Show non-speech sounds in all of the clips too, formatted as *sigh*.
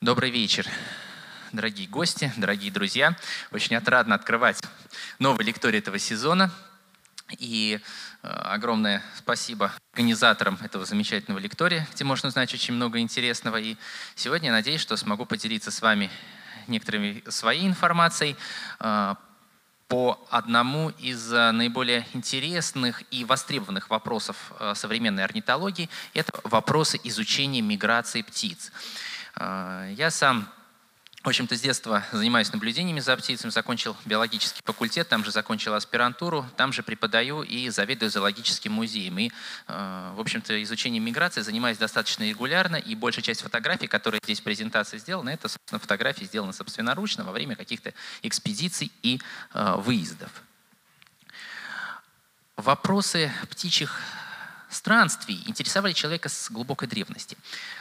Добрый вечер, дорогие гости, дорогие друзья. Очень отрадно открывать новый лекторий этого сезона. И э, огромное спасибо организаторам этого замечательного лектория, где можно узнать очень много интересного. И сегодня я надеюсь, что смогу поделиться с вами некоторыми своей информацией э, по одному из э, наиболее интересных и востребованных вопросов современной орнитологии. Это вопросы изучения миграции птиц. А, я сам, в общем-то, с детства занимаюсь наблюдениями за птицами, закончил биологический факультет, там же закончил аспирантуру, там же преподаю и заведую зоологическим музеем. И, а, в общем-то, изучением миграции занимаюсь достаточно регулярно, и большая часть фотографий, которые здесь в презентации сделаны, это, собственно, фотографии сделаны собственноручно во время каких-то экспедиций и а, выездов. Вопросы птичьих странствий интересовали человека с глубокой древности.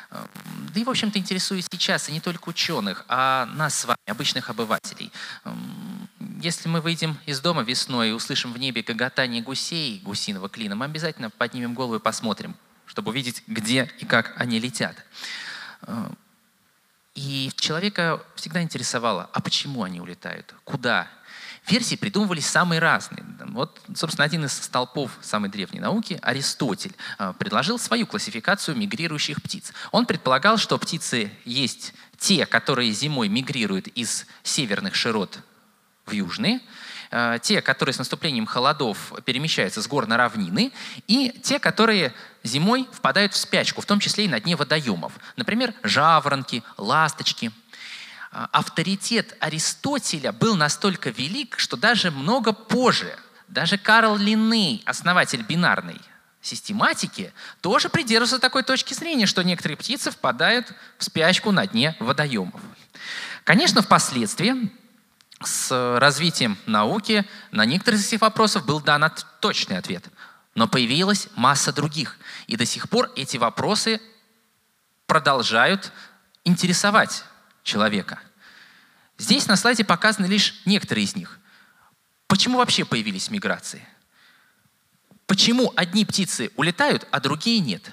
Да и, в общем-то, интересует сейчас и не только ученых, а нас с вами, обычных обывателей. Если мы выйдем из дома весной и услышим в небе гоготание гусей гусиного клина, мы обязательно поднимем голову и посмотрим, чтобы увидеть, где и как они летят. И человека всегда интересовало, а почему они улетают, куда Версии придумывались самые разные. Вот, собственно, один из столпов самой древней науки, Аристотель, а, предложил свою классификацию мигрирующих птиц. Он предполагал, что птицы есть те, которые зимой мигрируют из северных широт в южные, а, те, которые с наступлением холодов перемещаются с гор на равнины, и те, которые зимой впадают в спячку, в том числе и на дне водоемов. Например, жаворонки, ласточки – авторитет Аристотеля был настолько велик, что даже много позже, даже Карл Линней, основатель бинарной систематики, тоже придерживался такой точки зрения, что некоторые птицы впадают в спячку на дне водоемов. Конечно, впоследствии с развитием науки на некоторые из этих вопросов был дан точный ответ. Но появилась масса других. И до сих пор эти вопросы продолжают интересовать человека. Здесь на слайде показаны лишь некоторые из них. Почему вообще появились миграции? Почему одни птицы улетают, а другие нет?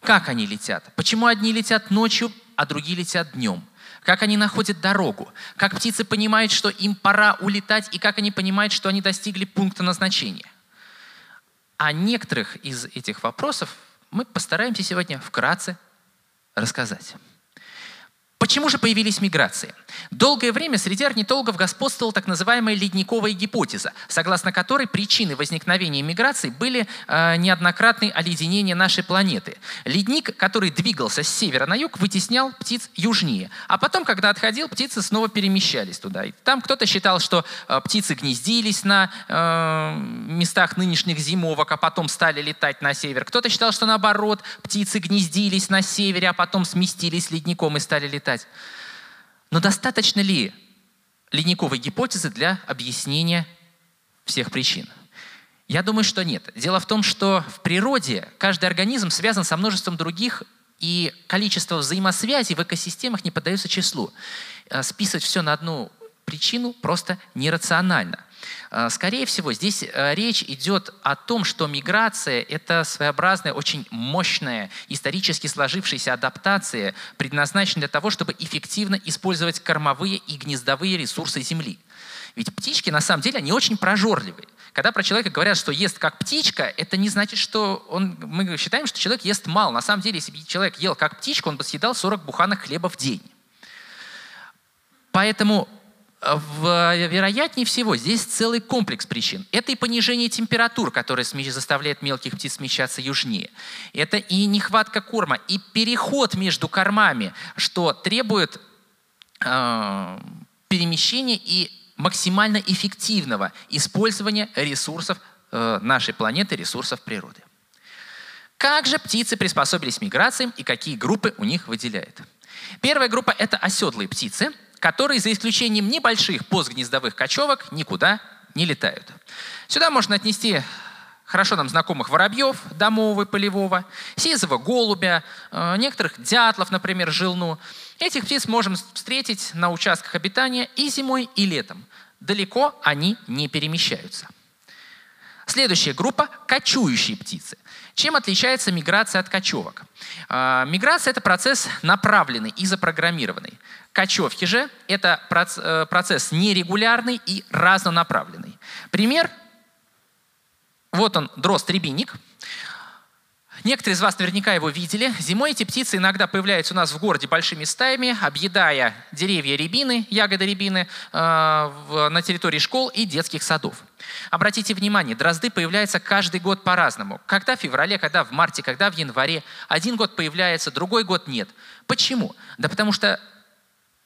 Как они летят? Почему одни летят ночью, а другие летят днем? Как они находят дорогу? Как птицы понимают, что им пора улетать, и как они понимают, что они достигли пункта назначения? О некоторых из этих вопросов мы постараемся сегодня вкратце рассказать. Почему же появились миграции? Долгое время среди орнитологов господствовала так называемая ледниковая гипотеза, согласно которой причиной возникновения миграций были э, неоднократные оледенения нашей планеты. Ледник, который двигался с севера на юг, вытеснял птиц южнее. А потом, когда отходил, птицы снова перемещались туда. И там кто-то считал, что э, птицы гнездились на э, местах нынешних зимовок, а потом стали летать на север. Кто-то считал, что наоборот, птицы гнездились на севере, а потом сместились ледником и стали летать летать. Но достаточно ли ледниковой гипотезы для объяснения всех причин? Я думаю, что нет. Дело в том, что в природе каждый организм связан со множеством других, и количество взаимосвязей в экосистемах не поддается числу. Э, списывать все на одну причину просто нерационально. Э, скорее всего, здесь э, речь идет о том, что миграция – это своеобразная, очень мощная, исторически сложившаяся адаптация, предназначенная для того, чтобы эффективно использовать кормовые и гнездовые ресурсы Земли. Ведь птички, на самом деле, они очень прожорливые. Когда про человека говорят, что ест как птичка, это не значит, что он, мы считаем, что человек ест мало. На самом деле, если бы человек ел как птичка, он бы съедал 40 буханок хлеба в день. Поэтому вероятнее всего, здесь целый комплекс причин. Это и понижение температур, которое заставляет мелких птиц смещаться южнее. Это и нехватка корма, и переход между кормами, что требует э, перемещения и максимально эффективного использования ресурсов э, нашей планеты, ресурсов природы. Как же птицы приспособились к миграциям и какие группы у них выделяют? Первая группа – это оседлые птицы – которые за исключением небольших постгнездовых кочевок никуда не летают. Сюда можно отнести хорошо нам знакомых воробьев, домового и полевого, сизого голубя, э, некоторых дятлов, например, жилну. Этих птиц можем встретить на участках обитания и зимой, и летом. Далеко они не перемещаются. Следующая группа – кочующие птицы. Чем отличается миграция от кочевок? А, миграция – это процесс направленный и запрограммированный. Кочевки же – это э, процесс нерегулярный и разнонаправленный. Пример – вот он, дрозд-рябинник – Некоторые из вас наверняка его видели. Зимой эти птицы иногда появляются у нас в городе большими стаями, объедая деревья рябины, ягоды рябины э, на территории школ и детских садов. Обратите внимание, дрозды появляются каждый год по-разному. Когда в феврале, когда в марте, когда в январе. Один год появляется, другой год нет. Почему? Да потому что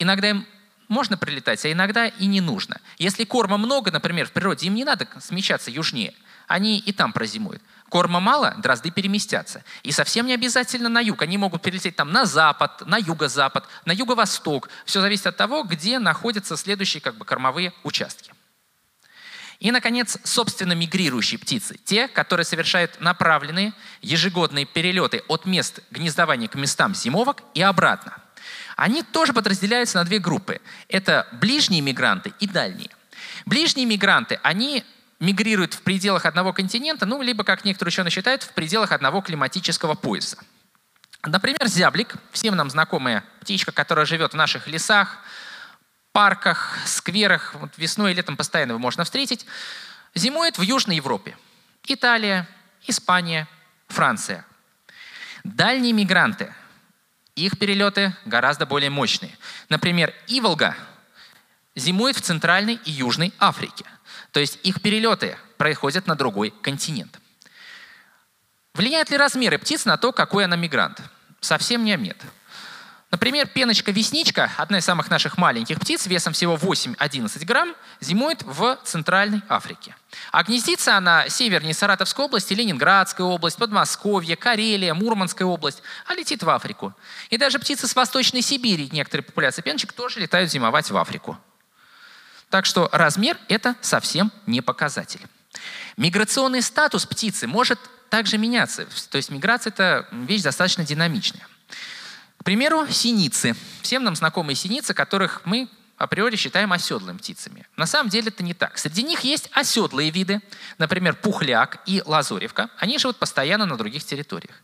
иногда им можно прилетать, а иногда и не нужно. Если корма много, например, в природе, им не надо смещаться южнее. Они и там прозимуют. Корма мало, дрозды переместятся. И совсем не обязательно на юг. Они могут перелететь там на запад, на юго-запад, на юго-восток. Все зависит от того, где находятся следующие как бы, кормовые участки. И, наконец, собственно, мигрирующие птицы. Те, которые совершают направленные ежегодные перелеты от мест гнездования к местам зимовок и обратно. Они тоже подразделяются на две группы. Это ближние мигранты и дальние. Ближние мигранты, они мигрируют в пределах одного континента, ну, либо, как некоторые ученые считают, в пределах одного климатического пояса. Например, зяблик, всем нам знакомая птичка, которая живет в наших лесах, парках, скверах, вот весной и летом постоянно его можно встретить, зимует в Южной Европе. Италия, Испания, Франция. Дальние мигранты, их перелеты гораздо более мощные. Например, иволга зимует в Центральной и Южной Африке – то есть их перелеты происходят на другой континент. Влияют ли размеры птиц на то, какой она мигрант? Совсем нет. Например, пеночка-весничка, одна из самых наших маленьких птиц, весом всего 8-11 грамм, зимует в Центральной Африке. А гнездится она севернее Саратовской области, Ленинградской области, Подмосковье, Карелия, Мурманская область, а летит в Африку. И даже птицы с Восточной Сибири, некоторые популяции пеночек, тоже летают зимовать в Африку. Так что размер – это совсем не показатель. Миграционный статус птицы может также меняться. То есть миграция – это вещь достаточно динамичная. К примеру, синицы. Всем нам знакомые синицы, которых мы априори считаем оседлыми птицами. На самом деле это не так. Среди них есть оседлые виды, например, пухляк и лазоревка. Они живут постоянно на других территориях.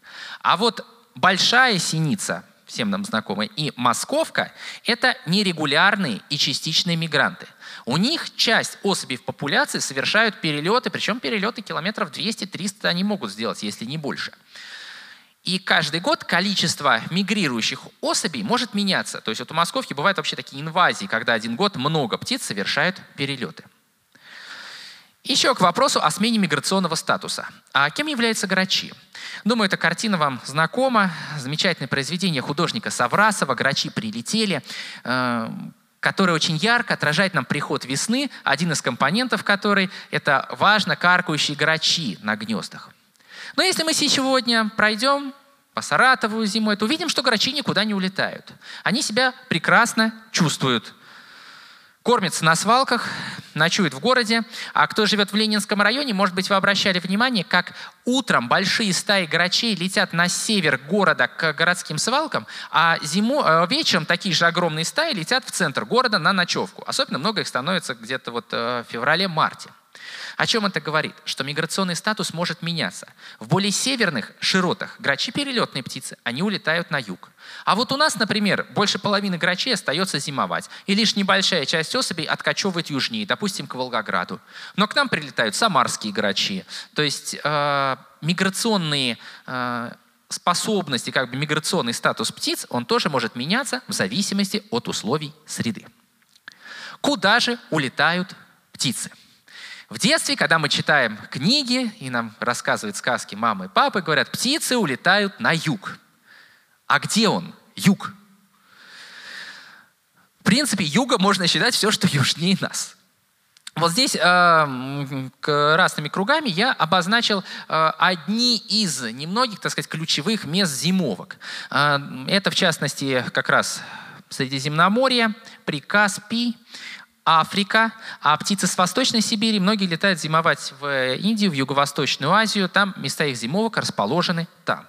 А вот большая синица, всем нам знакомая, и московка – это нерегулярные и частичные мигранты. У них часть особей в популяции совершают перелеты, причем перелеты километров 200-300 они могут сделать, если не больше. И каждый год количество мигрирующих особей может меняться. То есть вот у московки бывают вообще такие инвазии, когда один год много птиц совершают перелеты. Еще к вопросу о смене миграционного статуса. А кем являются грачи? Думаю, эта картина вам знакома. Замечательное произведение художника Саврасова «Грачи прилетели» который очень ярко отражает нам приход весны, один из компонентов которой – это важно каркающие грачи на гнездах. Но если мы сегодня пройдем по Саратову зимой, то увидим, что грачи никуда не улетают. Они себя прекрасно чувствуют кормятся на свалках, ночуют в городе. А кто живет в Ленинском районе, может быть, вы обращали внимание, как утром большие стаи грачей летят на север города к городским свалкам, а зиму, э, вечером такие же огромные стаи летят в центр города на ночевку. Особенно много их становится где-то вот э, в феврале-марте. О чем это говорит? Что миграционный статус может меняться. В более северных широтах грачи перелетные птицы, они улетают на юг. А вот у нас, например, больше половины грачей остается зимовать, и лишь небольшая часть особей откачевывает южнее, допустим, к Волгограду. Но к нам прилетают самарские грачи. То есть э, миграционные э, способности, как бы миграционный статус птиц, он тоже может меняться в зависимости от условий среды. Куда же улетают птицы? В детстве, когда мы читаем книги, и нам рассказывают сказки мамы и папы, говорят, птицы улетают на юг. А где он? Юг. В принципе, юга можно считать все, что южнее нас. Вот здесь э, красными кругами я обозначил э, одни из немногих, так сказать, ключевых мест зимовок. Э, это, в частности, как раз Средиземноморье, Прикаспий, Африка, а птицы с Восточной Сибири, многие летают зимовать в Индию, в Юго-Восточную Азию, там места их зимовок расположены там.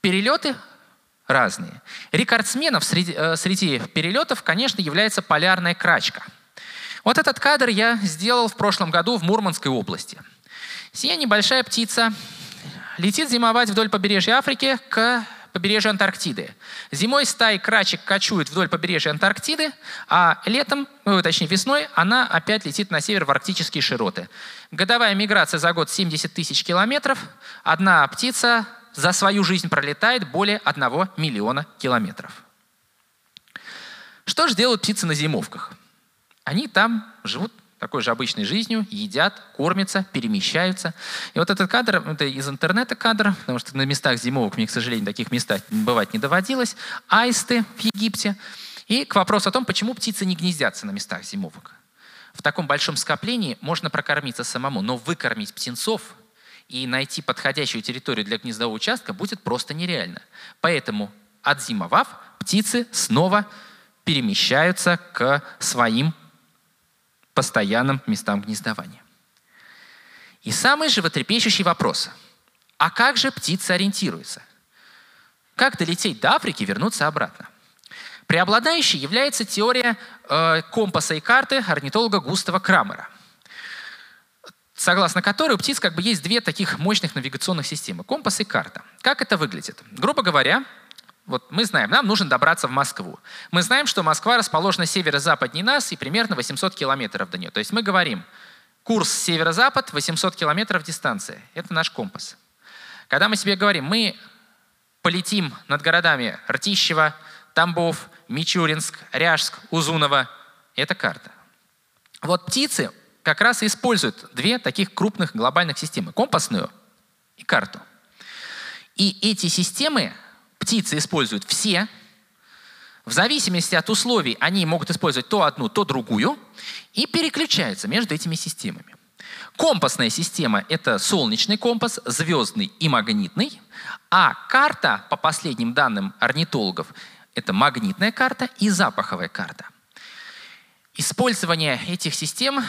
Перелеты разные. Рекордсменов среди, э, среди перелетов, конечно, является полярная крачка. Вот этот кадр я сделал в прошлом году в Мурманской области. Сия небольшая птица летит зимовать вдоль побережья Африки к побережью Антарктиды. Зимой стаи крачек кочуют вдоль побережья Антарктиды, а летом, ну, точнее весной, она опять летит на север в арктические широты. Годовая миграция за год 70 тысяч километров. Одна птица за свою жизнь пролетает более 1 миллиона километров. Что же делают птицы на зимовках? Они там живут такой же обычной жизнью, едят, кормятся, перемещаются. И вот этот кадр, это из интернета кадр, потому что на местах зимовок мне, к сожалению, таких местах бывать не доводилось. Аисты в Египте. И к вопросу о том, почему птицы не гнездятся на местах зимовок. В таком большом скоплении можно прокормиться самому, но выкормить птенцов и найти подходящую территорию для гнездового участка будет просто нереально. Поэтому, отзимовав, птицы снова перемещаются к своим постоянным местам гнездования. И самый животрепещущий вопрос. А как же птицы ориентируются? Как долететь до Африки и вернуться обратно? Преобладающей является теория э, компаса и карты орнитолога Густава Крамера, согласно которой у птиц как бы есть две таких мощных навигационных системы – компас и карта. Как это выглядит? Грубо говоря, вот мы знаем, нам нужно добраться в Москву. Мы знаем, что Москва расположена северо-западнее нас и примерно 800 километров до нее. То есть мы говорим, курс северо-запад, 800 километров дистанция. Это наш компас. Когда мы себе говорим, мы полетим над городами Ртищево, Тамбов, Мичуринск, Ряжск, Узуново, это карта. Вот птицы как раз и используют две таких крупных глобальных системы. Компасную и карту. И эти системы птицы используют все. В зависимости от условий они могут использовать то одну, то другую и переключаются между этими системами. Компасная система – это солнечный компас, звездный и магнитный, а карта, по последним данным орнитологов, это магнитная карта и запаховая карта. Использование этих систем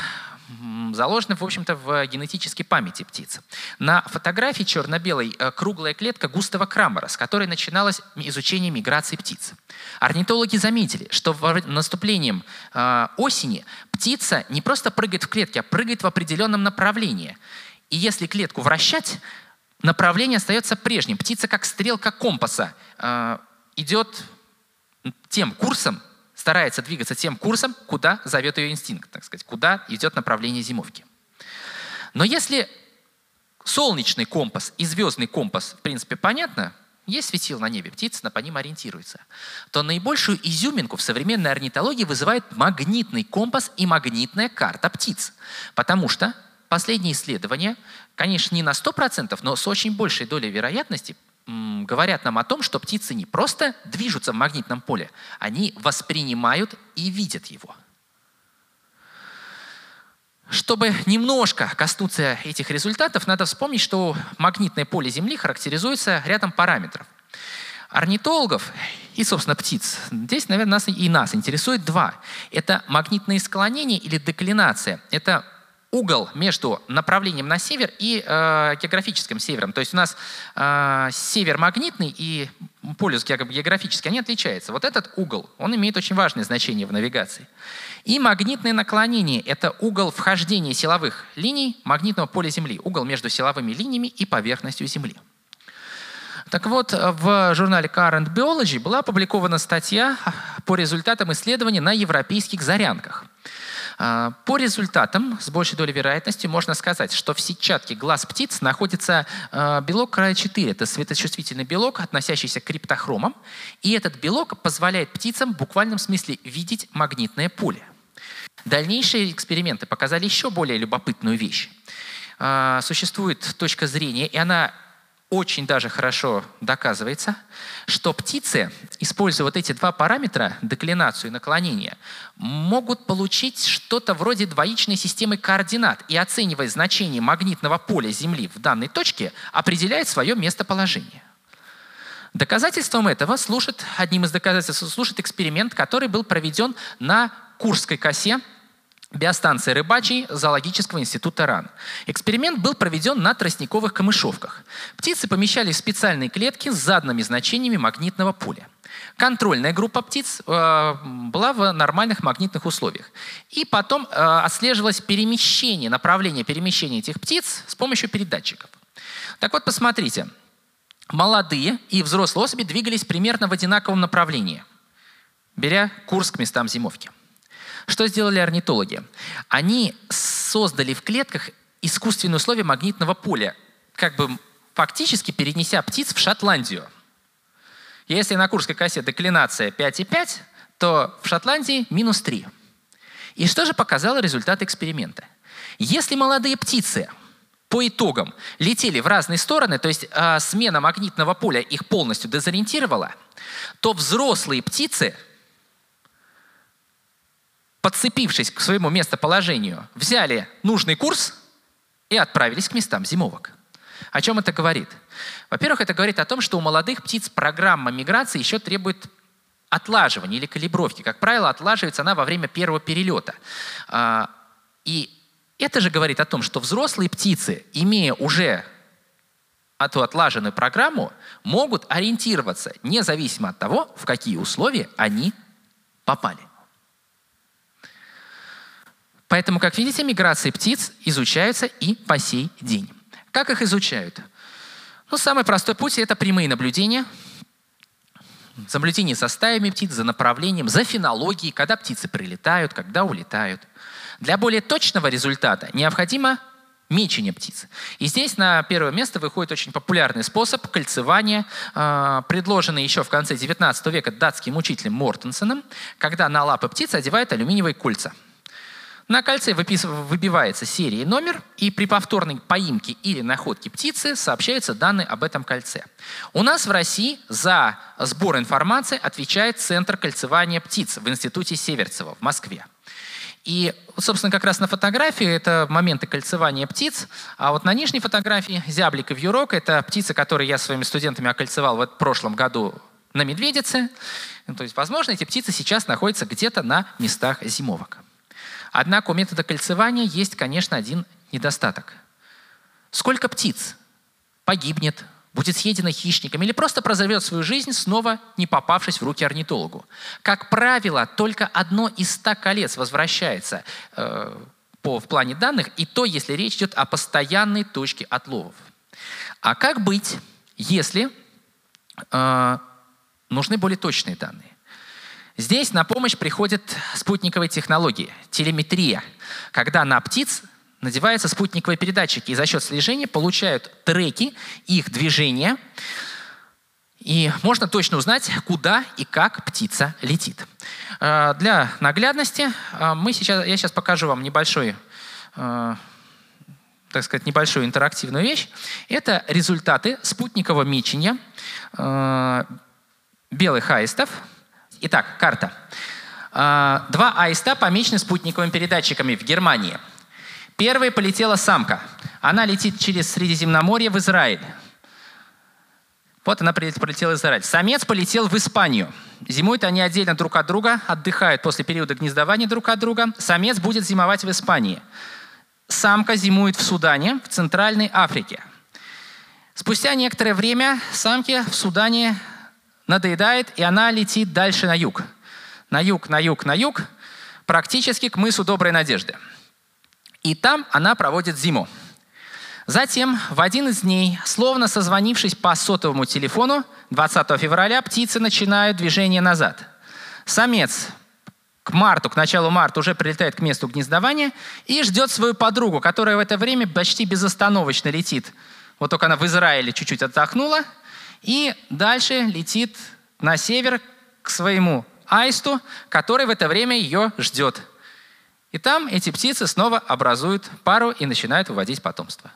заложены, в общем-то, в генетической памяти птиц. На фотографии черно-белой э, круглая клетка Густава Крамера, с которой начиналось изучение миграции птиц. Орнитологи заметили, что наступлением э, осени птица не просто прыгает в клетке, а прыгает в определенном направлении. И если клетку вращать, направление остается прежним. Птица, как стрелка компаса, э, идет тем курсом, старается двигаться тем курсом, куда зовет ее инстинкт, так сказать, куда идет направление зимовки. Но если солнечный компас и звездный компас, в принципе, понятно, есть светил на небе, птица по ним ориентируется, то наибольшую изюминку в современной орнитологии вызывает магнитный компас и магнитная карта птиц. Потому что последние исследования, конечно, не на 100%, но с очень большей долей вероятности говорят нам о том, что птицы не просто движутся в магнитном поле, они воспринимают и видят его. Чтобы немножко коснуться этих результатов, надо вспомнить, что магнитное поле Земли характеризуется рядом параметров. Орнитологов и, собственно, птиц. Здесь, наверное, нас и нас интересует два. Это магнитные склонения или деклинация. Это угол между направлением на север и э, географическим севером. То есть у нас э, север магнитный и полюс географический, они отличаются. Вот этот угол, он имеет очень важное значение в навигации. И магнитное наклонение – это угол вхождения силовых линий магнитного поля Земли, угол между силовыми линиями и поверхностью Земли. Так вот, в журнале Current Biology была опубликована статья по результатам исследований на европейских зарянках. А, по результатам, с большей долей вероятности, можно сказать, что в сетчатке глаз птиц находится а, белок края 4. Это светочувствительный белок, относящийся к криптохромам. И этот белок позволяет птицам в буквальном смысле видеть магнитное поле. Дальнейшие эксперименты показали еще более любопытную вещь. А, существует точка зрения, и она очень даже хорошо доказывается, что птицы, используя вот эти два параметра, деклинацию и наклонение, могут получить что-то вроде двоичной системы координат и, оценивая значение магнитного поля Земли в данной точке, определяет свое местоположение. Доказательством этого служит, одним из доказательств служит эксперимент, который был проведен на Курской косе биостанции рыбачий зоологического института РАН. Эксперимент был проведен на тростниковых камышовках. Птицы помещались в специальные клетки с заданными значениями магнитного поля. Контрольная группа птиц э, была в нормальных магнитных условиях. И потом э, отслеживалось перемещение, направление перемещения этих птиц с помощью передатчиков. Так вот, посмотрите. Молодые и взрослые особи двигались примерно в одинаковом направлении, беря курс к местам зимовки. Что сделали орнитологи? Они создали в клетках искусственные условия магнитного поля, как бы фактически перенеся птиц в Шотландию. Если на Курской косе деклинация 5,5, то в Шотландии минус 3. И что же показало результат эксперимента? Если молодые птицы по итогам летели в разные стороны, то есть э, смена магнитного поля их полностью дезориентировала, то взрослые птицы – подцепившись к своему местоположению, взяли нужный курс и отправились к местам зимовок. О чем это говорит? Во-первых, это говорит о том, что у молодых птиц программа миграции еще требует отлаживания или калибровки. Как правило, отлаживается она во время первого перелета. А, и это же говорит о том, что взрослые птицы, имея уже эту отлаженную программу, могут ориентироваться независимо от того, в какие условия они попали. Поэтому, как видите, миграции птиц изучаются и по сей день. Как их изучают? Ну, самый простой путь – это прямые наблюдения. Наблюдение за стаями птиц, за направлением, за фенологией, когда птицы прилетают, когда улетают. Для более точного результата необходимо мечение птиц. И здесь на первое место выходит очень популярный способ кольцевания, а, предложенный еще в конце 19 века датским учителем Мортенсеном, когда на лапы птиц одевают алюминиевые кольца – на кольце выбивается и номер, и при повторной поимке или находке птицы сообщаются данные об этом кольце. У нас в России за сбор информации отвечает Центр кольцевания птиц в Институте Северцева в Москве. И, собственно, как раз на фотографии это моменты кольцевания птиц. А вот на нижней фотографии зяблик и вьюрок – это птицы, которые я своими студентами окольцевал в прошлом году на Медведице. То есть, возможно, эти птицы сейчас находятся где-то на местах зимовок. Однако у метода кольцевания есть, конечно, один недостаток. Сколько птиц погибнет, будет съедено хищником или просто прозовет свою жизнь, снова не попавшись в руки орнитологу. Как правило, только одно из ста колец возвращается э, по, в плане данных, и то, если речь идет о постоянной точке отловов. А как быть, если э, нужны более точные данные? Здесь на помощь приходят спутниковые технологии, телеметрия, когда на птиц надеваются спутниковые передатчики и за счет слежения получают треки их движения, и можно точно узнать, куда и как птица летит. Э, для наглядности э, мы сейчас, я сейчас покажу вам небольшой э, так сказать, небольшую интерактивную вещь. Это результаты спутникового мечения белых аистов Итак, карта. А, два аиста помечены спутниковыми передатчиками в Германии. Первая полетела самка. Она летит через Средиземноморье в Израиль. Вот она полетела в Израиль. Самец полетел в Испанию. Зимуют они отдельно друг от друга, отдыхают после периода гнездования друг от друга. Самец будет зимовать в Испании. Самка зимует в Судане, в Центральной Африке. Спустя некоторое время самки в Судане надоедает, и она летит дальше на юг. На юг, на юг, на юг, практически к мысу Доброй Надежды. И там она проводит зиму. Затем в один из дней, словно созвонившись по сотовому телефону, 20 февраля птицы начинают движение назад. Самец к марту, к началу марта уже прилетает к месту гнездования и ждет свою подругу, которая в это время почти безостановочно летит. Вот только она в Израиле чуть-чуть отдохнула – и дальше летит на север к своему аисту, который в это время ее ждет. И там эти птицы снова образуют пару и начинают выводить потомство.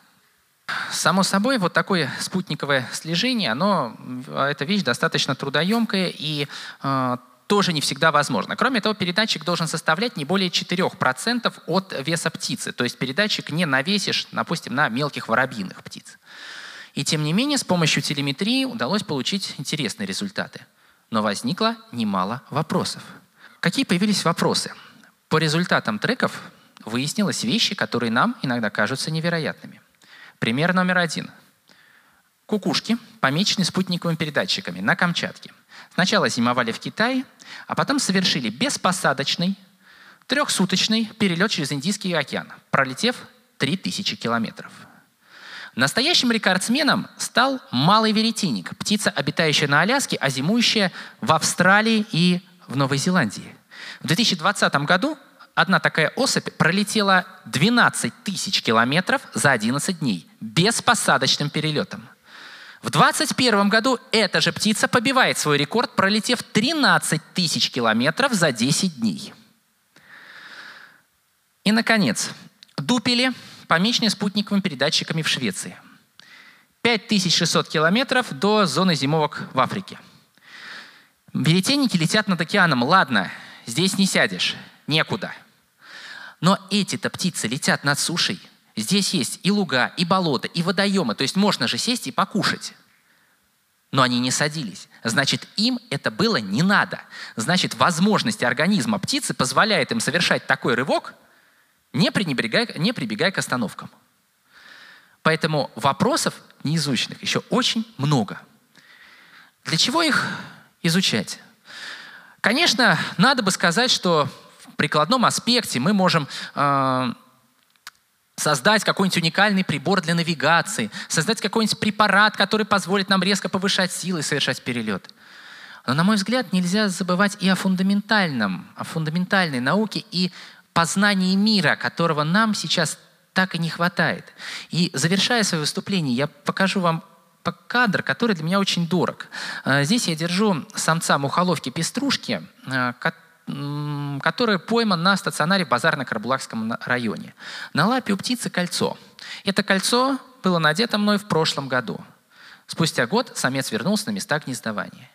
Само собой, вот такое спутниковое слежение, оно, эта вещь достаточно трудоемкая и э, тоже не всегда возможно. Кроме того, передатчик должен составлять не более 4% от веса птицы. То есть передатчик не навесишь, допустим, на мелких воробьиных птиц. И тем не менее, с помощью телеметрии удалось получить интересные результаты. Но возникло немало вопросов. Какие появились вопросы? По результатам треков выяснилось вещи, которые нам иногда кажутся невероятными. Пример номер один. Кукушки, помеченные спутниковыми передатчиками на Камчатке. Сначала зимовали в Китае, а потом совершили беспосадочный трехсуточный перелет через Индийский океан, пролетев 3000 километров. Настоящим рекордсменом стал малый веретенник, птица, обитающая на Аляске, а зимующая в Австралии и в Новой Зеландии. В 2020 году одна такая особь пролетела 12 тысяч километров за 11 дней без посадочным перелетом. В 2021 году эта же птица побивает свой рекорд, пролетев 13 тысяч километров за 10 дней. И, наконец, дупели, помеченные спутниковыми передатчиками в Швеции. 5600 километров до зоны зимовок в Африке. Веретенники летят над океаном. Ладно, здесь не сядешь, некуда. Но эти-то птицы летят над сушей. Здесь есть и луга, и болота, и водоемы. То есть можно же сесть и покушать. Но они не садились. Значит, им это было не надо. Значит, возможности организма птицы позволяют им совершать такой рывок, не пренебрегая, не прибегая к остановкам. Поэтому вопросов неизученных еще очень много. Для чего их изучать? Конечно, надо бы сказать, что в прикладном аспекте мы можем э, создать какой-нибудь уникальный прибор для навигации, создать какой-нибудь препарат, который позволит нам резко повышать силы и совершать перелет. Но, на мой взгляд, нельзя забывать и о фундаментальном, о фундаментальной науке и познании мира, которого нам сейчас так и не хватает. И завершая свое выступление, я покажу вам кадр, который для меня очень дорог. Э, здесь я держу самца мухоловки-пеструшки, э, который пойман на стационаре в Базарно-Карабулакском районе. На лапе у птицы кольцо. Это кольцо было надето мной в прошлом году. Спустя год самец вернулся на места гнездования.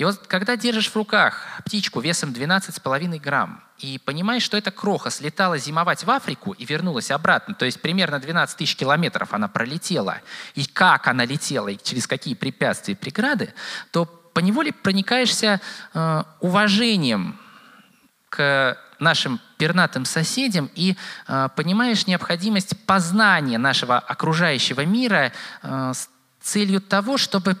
И вот когда держишь в руках птичку весом 12,5 грамм и понимаешь, что эта кроха слетала зимовать в Африку и вернулась обратно, то есть примерно 12 тысяч километров она пролетела, и как она летела, и через какие препятствия и преграды, то поневоле проникаешься э, уважением к нашим пернатым соседям и э, понимаешь необходимость познания нашего окружающего мира э, с целью того, чтобы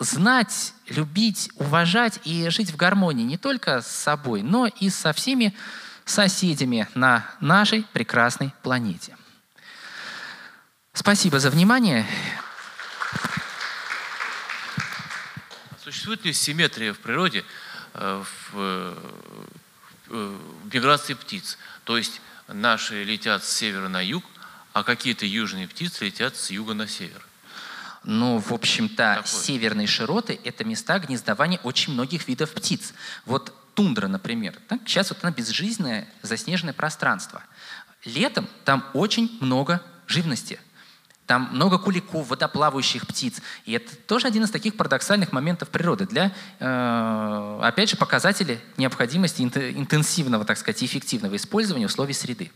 знать, любить, уважать и жить в гармонии не только с собой, но и со всеми соседями на нашей прекрасной планете. Спасибо за внимание. Существует ли симметрия в природе э, в Э, миграции птиц. То есть наши летят с севера на юг, а какие-то южные птицы летят с юга на север. Ну, в общем-то, северные широты – это места гнездования очень многих видов птиц. Вот тундра, например. Так? Сейчас вот она безжизненное заснеженное пространство. Летом там очень много живности – там много куликов, водоплавающих птиц. И это тоже один из таких парадоксальных моментов природы для, э, опять же, показателей необходимости интенсивного, так сказать, эффективного использования условий среды.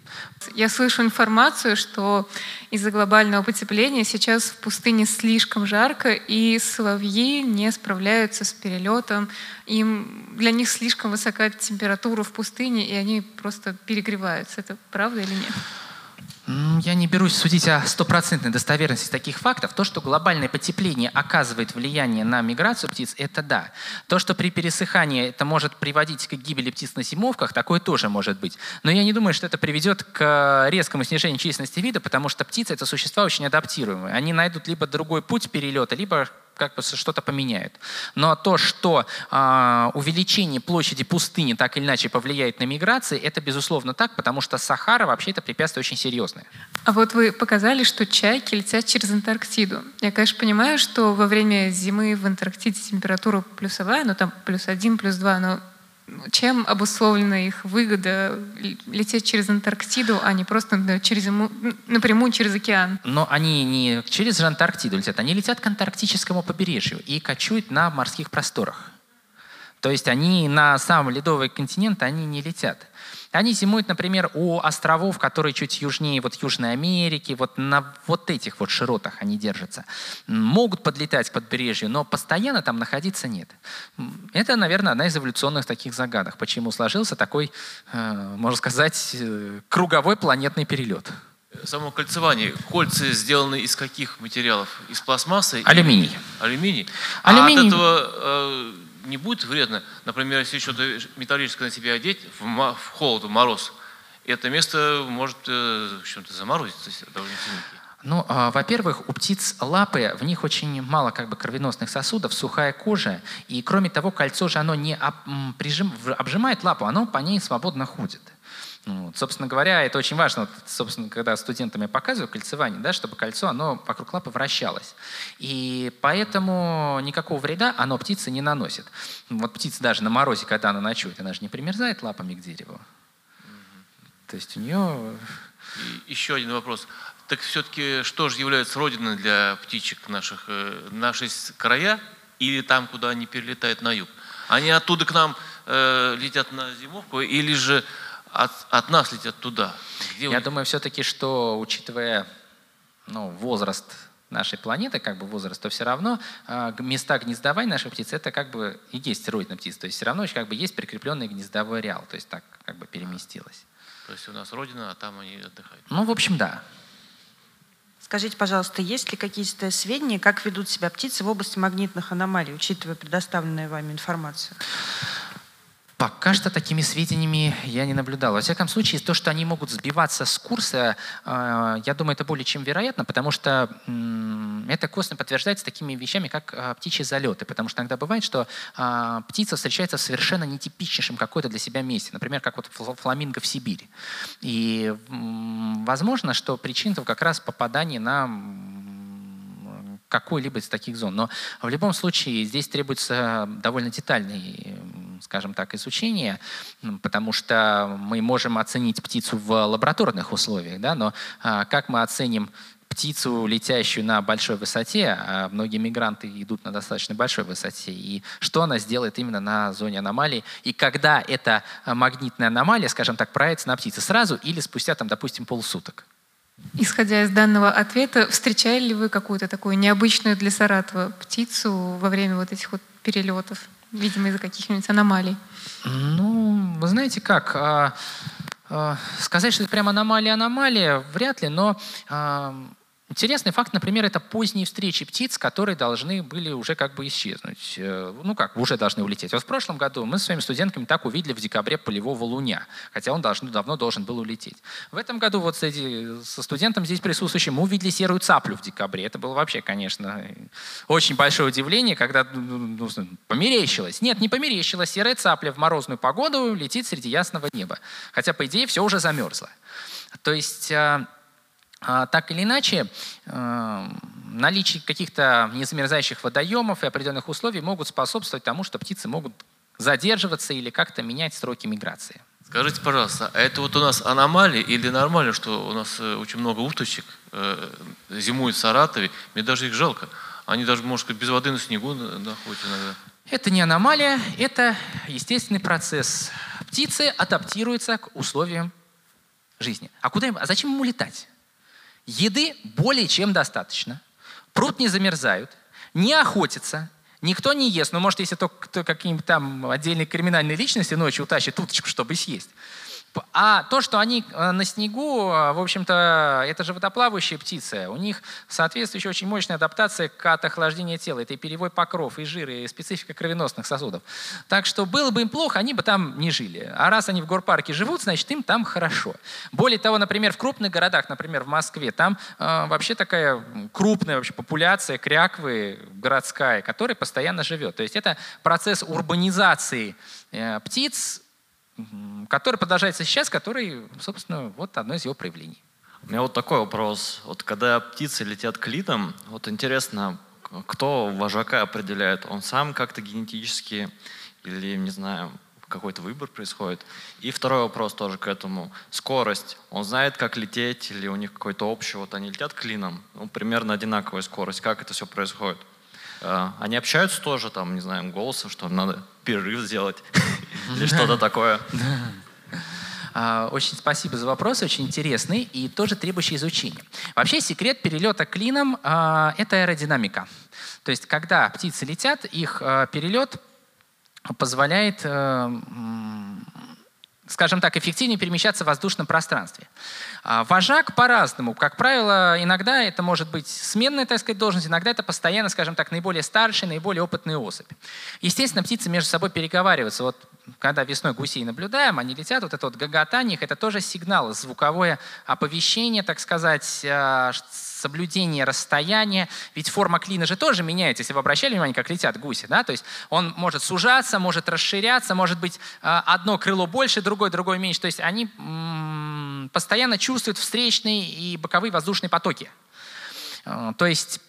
Я слышу информацию, что из-за глобального потепления сейчас в пустыне слишком жарко, и соловьи не справляются с перелетом. Им, для них слишком высокая температура в пустыне, и они просто перегреваются. Это правда или нет? Я не берусь судить о стопроцентной достоверности таких фактов. То, что глобальное потепление оказывает влияние на миграцию птиц, это да. То, что при пересыхании это может приводить к гибели птиц на зимовках, такое тоже может быть. Но я не думаю, что это приведет к резкому снижению численности вида, потому что птицы — это существа очень адаптируемые. Они найдут либо другой путь перелета, либо как бы что-то поменяют. Но то, что э, увеличение площади пустыни так или иначе повлияет на миграции, это безусловно так, потому что Сахара вообще это препятствие очень серьезное. А вот вы показали, что чайки летят через Антарктиду. Я, конечно, понимаю, что во время зимы в Антарктиде температура плюсовая, ну там плюс один, плюс два, но чем обусловлена их выгода лететь через Антарктиду, а не просто через, напрямую через океан? Но они не через Антарктиду летят, они летят к антарктическому побережью и кочуют на морских просторах. То есть они на сам ледовый континент они не летят. Они зимуют, например, у островов, которые чуть южнее вот Южной Америки, вот на вот этих вот широтах они держатся. Могут подлетать к побережью, но постоянно там находиться нет. Это, наверное, одна из эволюционных таких загадок, почему сложился такой, э, можно сказать, э, круговой планетный перелет. Само кольцевание. Кольца сделаны из каких материалов? Из пластмассы? Алюминий. Алюминий? Алюминий. А от этого э, не будет вредно? Например, если что-то металлическое на себя одеть в, в холод, в мороз, это место может э, чем-то заморозиться довольно сильно. Ну, э, во-первых, у птиц лапы, в них очень мало как бы кровеносных сосудов, сухая кожа, и кроме того, кольцо же оно не об, прижим, обжимает лапу, оно по ней свободно ходит. Ну, вот, собственно говоря, это очень важно, вот, собственно, когда студентам я показываю кольцевание, да, чтобы кольцо, оно вокруг лапы вращалось. И поэтому никакого вреда оно птице не наносит. Вот птица даже на морозе, когда она ночует, она же не примерзает лапами к дереву. То есть у нее... И еще один вопрос. Так все-таки что же является родиной для птичек наших? Э, наши края или там, куда они перелетают на юг? Они оттуда к нам э, летят на зимовку или же от, от нас летят туда. Где Я думаю все-таки, что учитывая ну, возраст нашей планеты, как бы возраст, то все равно э, места гнездования наших птиц это как бы и есть родина птиц. То есть все равно как бы есть прикрепленный гнездовой ареал. То есть так как бы переместилось. То есть у нас родина, а там они отдыхают. Ну, в общем, да. Скажите, пожалуйста, есть ли какие-то сведения, как ведут себя птицы в области магнитных аномалий, учитывая предоставленную вами информацию? Пока что такими сведениями я не наблюдал. Во всяком случае, то, что они могут сбиваться с курса, э, я думаю, это более чем вероятно, потому что это косвенно подтверждается такими вещами, как э, птичьи залеты. Потому что иногда бывает, что э, птица встречается в совершенно нетипичнейшем какой-то для себя месте. Например, как вот фламинго в Сибири. И возможно, что причина как раз попадание на какой-либо из таких зон. Но в любом случае здесь требуется довольно детальный скажем так, изучения, потому что мы можем оценить птицу в лабораторных условиях, да, но а, как мы оценим птицу, летящую на большой высоте, а многие мигранты идут на достаточно большой высоте, и что она сделает именно на зоне аномалии, и когда эта магнитная аномалия, скажем так, проявится на птице, сразу или спустя, там, допустим, полсуток. Исходя из данного ответа, встречали ли вы какую-то такую необычную для Саратова птицу во время вот этих вот перелетов? видимо, из-за каких-нибудь аномалий? Ну, вы знаете как, а, а, сказать, что это прям аномалия-аномалия, вряд ли, но а, Интересный факт, например, это поздние встречи птиц, которые должны были уже как бы исчезнуть. Э, ну как, уже должны улететь. Вот в прошлом году мы с своими студентками так увидели в декабре полевого луня, хотя он должен, давно должен был улететь. В этом году вот среди, со студентом здесь присутствующим мы увидели серую цаплю в декабре. Это было вообще, конечно, очень большое удивление, когда ну, ну, ну померещилось. Нет, не померещилось. Серая цапля в морозную погоду летит среди ясного неба. Хотя, по идее, все уже замерзло. То есть э, так или иначе, э, наличие каких-то незамерзающих водоемов и определенных условий могут способствовать тому, что птицы могут задерживаться или как-то менять сроки миграции. Скажите, пожалуйста, а это вот у нас аномалия или нормально, что у нас э, очень много уточек э, зимуют в Саратове? Мне даже их жалко. Они даже, может быть, без воды на снегу находятся иногда. Это не аномалия, это естественный процесс. Птицы адаптируются к условиям жизни. А куда им, а зачем ему летать? Еды более чем достаточно. Пруд не замерзают, не охотятся, никто не ест. Ну, может, если только какие-нибудь там отдельные криминальные личности ночью утащат уточку, чтобы съесть. А то, что они э, на снегу, э, в общем-то, это же водоплавающие птицы. У них соответствующая очень мощная адаптация к охлаждению тела. Это и перевой покров, и жир, и специфика кровеносных сосудов. Так что было бы им плохо, они бы там не жили. А раз они в горпарке живут, значит, им там хорошо. Более того, например, в крупных городах, например, в Москве, там э, вообще такая крупная вообще популяция кряквы городская, которая постоянно живет. То есть это процесс урбанизации э, птиц, который продолжается сейчас, который, собственно, вот одно из его проявлений. У меня вот такой вопрос. Вот когда птицы летят к литам, вот интересно, кто вожака определяет? Он сам как-то генетически или, не знаю, какой-то выбор происходит? И второй вопрос тоже к этому. Скорость. Он знает, как лететь или у них какой-то общий? Вот они летят клином, ну, примерно одинаковая скорость. Как это все происходит? Э, они общаются тоже, там, не знаю, голосом, что надо перерыв сделать *laughs* или что-то такое. *laughs* А, очень спасибо за вопрос, очень интересный и тоже требующий изучения. Вообще секрет перелета клином а, – это аэродинамика. То есть когда птицы летят, их а, перелет позволяет, э, скажем так, эффективнее перемещаться в воздушном пространстве. Вожак по-разному. Как правило, иногда это может быть сменная, так сказать, должность, иногда это постоянно, скажем так, наиболее старший, наиболее опытный особь. Естественно, птицы между собой переговариваются. Вот когда весной гусей наблюдаем, они летят, вот это вот гоготание, это тоже сигнал, звуковое оповещение, так сказать, э, соблюдение расстояния. Ведь форма клина же тоже меняется, если вы обращали внимание, как летят гуси. Да? То есть он может сужаться, может расширяться, может быть э, одно крыло больше, другое, другое меньше. То есть они постоянно чувствуют встречные и боковые воздушные потоки. Э, то есть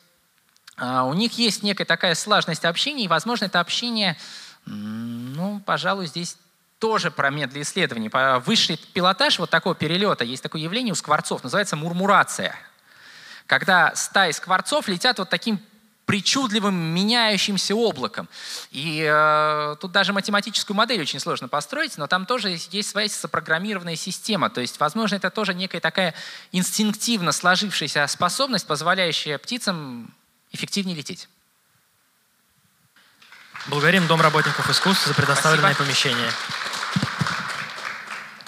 у них есть некая такая слаженность общения, и, возможно, это общение ну, пожалуй, здесь тоже про медлеисследование. Высший пилотаж вот такого перелета, есть такое явление у скворцов, называется мурмурация. Когда стаи скворцов летят вот таким причудливым меняющимся облаком. И э, тут даже математическую модель очень сложно построить, но там тоже есть своя запрограммированная система. То есть, возможно, это тоже некая такая инстинктивно сложившаяся способность, позволяющая птицам эффективнее лететь. Благодарим Дом работников искусств за предоставленное Спасибо. помещение.